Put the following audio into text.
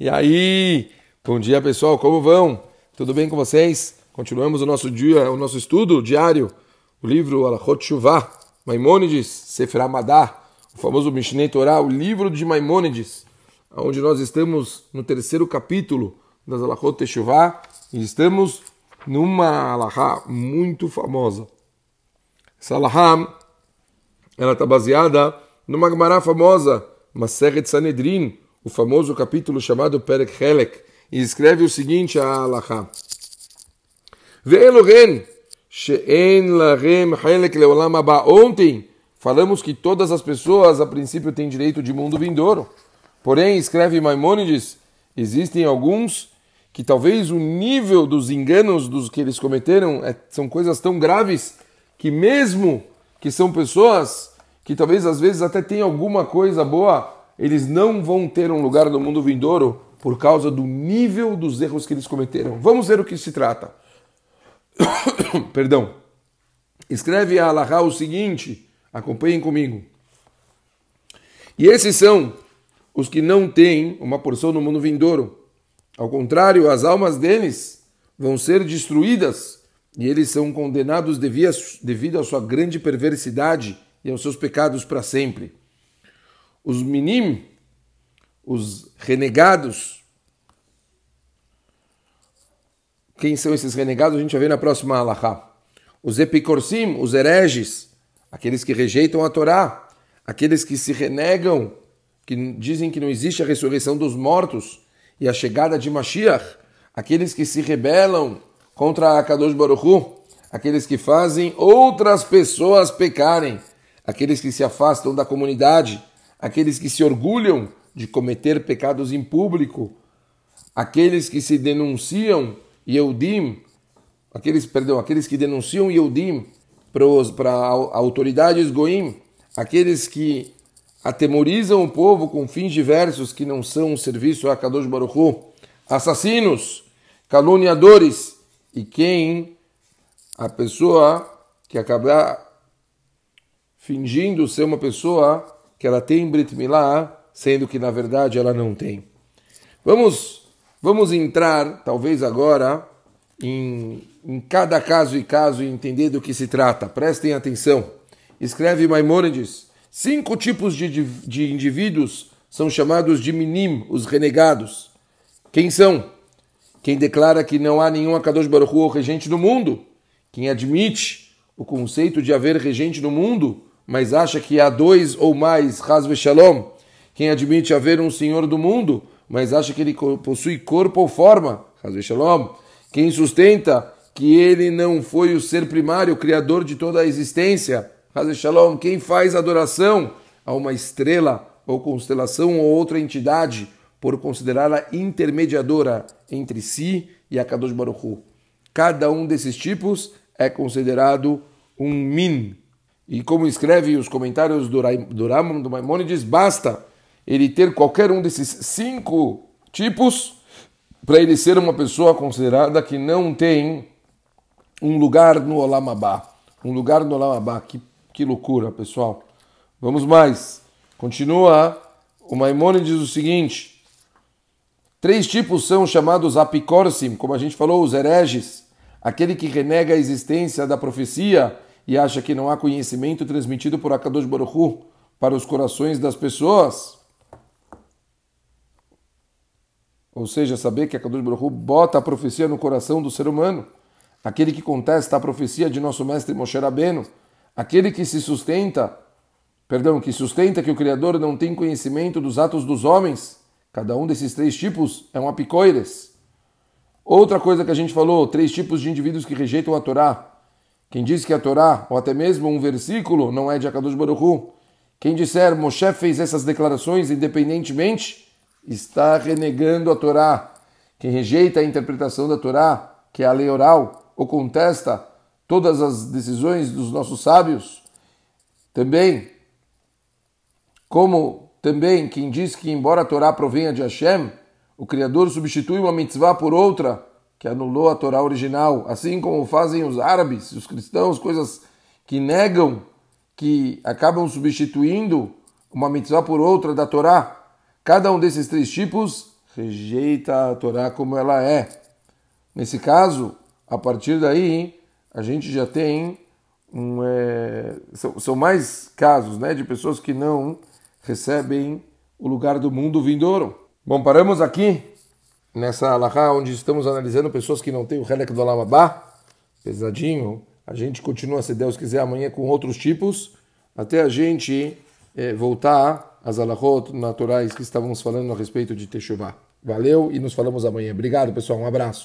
E aí? Bom dia, pessoal. Como vão? Tudo bem com vocês? Continuamos o nosso dia, o nosso estudo diário, o livro Alachot Shuvah, Maimônides, Sefer Amadá, o famoso Mishneh Torah, o livro de Maimônides, onde nós estamos no terceiro capítulo das Alachot Teshuvah e estamos numa alahá muito famosa. Essa alahá, ela está baseada numa Gemara famosa, Maseret Sanedrin, o famoso capítulo chamado Perek Helek, e escreve o seguinte a haba. Ontem falamos que todas as pessoas a princípio têm direito de mundo vindouro. Porém, escreve Maimônides, existem alguns que talvez o nível dos enganos dos que eles cometeram é, são coisas tão graves que mesmo que são pessoas que talvez às vezes até tenham alguma coisa boa, eles não vão ter um lugar no mundo vindouro por causa do nível dos erros que eles cometeram. Vamos ver o que se trata. Perdão. Escreve a Allahá o seguinte, acompanhem comigo. E esses são os que não têm uma porção no mundo vindouro. Ao contrário, as almas deles vão ser destruídas e eles são condenados devido à sua grande perversidade e aos seus pecados para sempre os minim, os renegados. Quem são esses renegados? A gente vai ver na próxima alahá. Os epicorsim, os hereges, aqueles que rejeitam a Torá, aqueles que se renegam, que dizem que não existe a ressurreição dos mortos e a chegada de Mashiach, aqueles que se rebelam contra a Kadosh Baruch Hu, aqueles que fazem outras pessoas pecarem, aqueles que se afastam da comunidade, aqueles que se orgulham de cometer pecados em público, aqueles que se denunciam Yehudim, aqueles, perdão, aqueles que denunciam Yehudim para autoridades goim, aqueles que atemorizam o povo com fins diversos que não são um serviço a Kadosh Baruch Hu, assassinos, caluniadores e quem? A pessoa que acabar fingindo ser uma pessoa que ela tem Brit Milá, sendo que na verdade ela não tem. Vamos, vamos entrar, talvez agora, em, em cada caso e caso e entender do que se trata. Prestem atenção. Escreve Maimônides: cinco tipos de, de indivíduos são chamados de minim, os renegados. Quem são? Quem declara que não há nenhum Akadosh Baruch Hu regente no mundo. Quem admite o conceito de haver regente no mundo mas acha que há dois ou mais, Hazve Shalom. Quem admite haver um Senhor do mundo, mas acha que ele possui corpo ou forma, Hazve Shalom. Quem sustenta que ele não foi o ser primário, o criador de toda a existência, Hazve Shalom. Quem faz adoração a uma estrela ou constelação ou outra entidade, por considerá-la intermediadora entre si e a Kadosh Baruch Hu. Cada um desses tipos é considerado um min, e como escreve os comentários do, do Ramon, do Maimonides, basta ele ter qualquer um desses cinco tipos para ele ser uma pessoa considerada que não tem um lugar no Olamabá. Um lugar no Olamabá. Que, que loucura, pessoal. Vamos mais. Continua o Maimonides o seguinte. Três tipos são chamados apicorsim, como a gente falou, os hereges. Aquele que renega a existência da profecia e acha que não há conhecimento transmitido por Akadosh Baruch Hu para os corações das pessoas, ou seja, saber que Akadosh Baruch Hu bota a profecia no coração do ser humano, aquele que contesta a profecia de nosso mestre Moshe Rabbeinu, aquele que se sustenta, perdão, que sustenta que o Criador não tem conhecimento dos atos dos homens, cada um desses três tipos é um apicoires. Outra coisa que a gente falou, três tipos de indivíduos que rejeitam a Torá. Quem diz que a Torá, ou até mesmo um versículo, não é de Akadosh Baruch Hu, quem disser Moshe fez essas declarações independentemente, está renegando a Torá. Quem rejeita a interpretação da Torá, que é a lei oral, ou contesta todas as decisões dos nossos sábios, também, como também quem diz que embora a Torá provenha de Hashem, o Criador substitui uma mitzvah por outra, que anulou a Torá original, assim como fazem os árabes, os cristãos, coisas que negam, que acabam substituindo uma mitzvah por outra da Torá. Cada um desses três tipos rejeita a Torá como ela é. Nesse caso, a partir daí, a gente já tem um, é, são, são, mais casos né, de pessoas que não recebem o lugar do mundo vindouro. Bom, paramos aqui nessa alahá onde estamos analisando pessoas que não têm o Helek do Alamabá, pesadinho. A gente continua, se Deus quiser, amanhã com outros tipos, até a gente é, voltar às alahot naturais que estávamos falando a respeito de Teshuvah. Valeu e nos falamos amanhã. Obrigado, pessoal. Um abraço.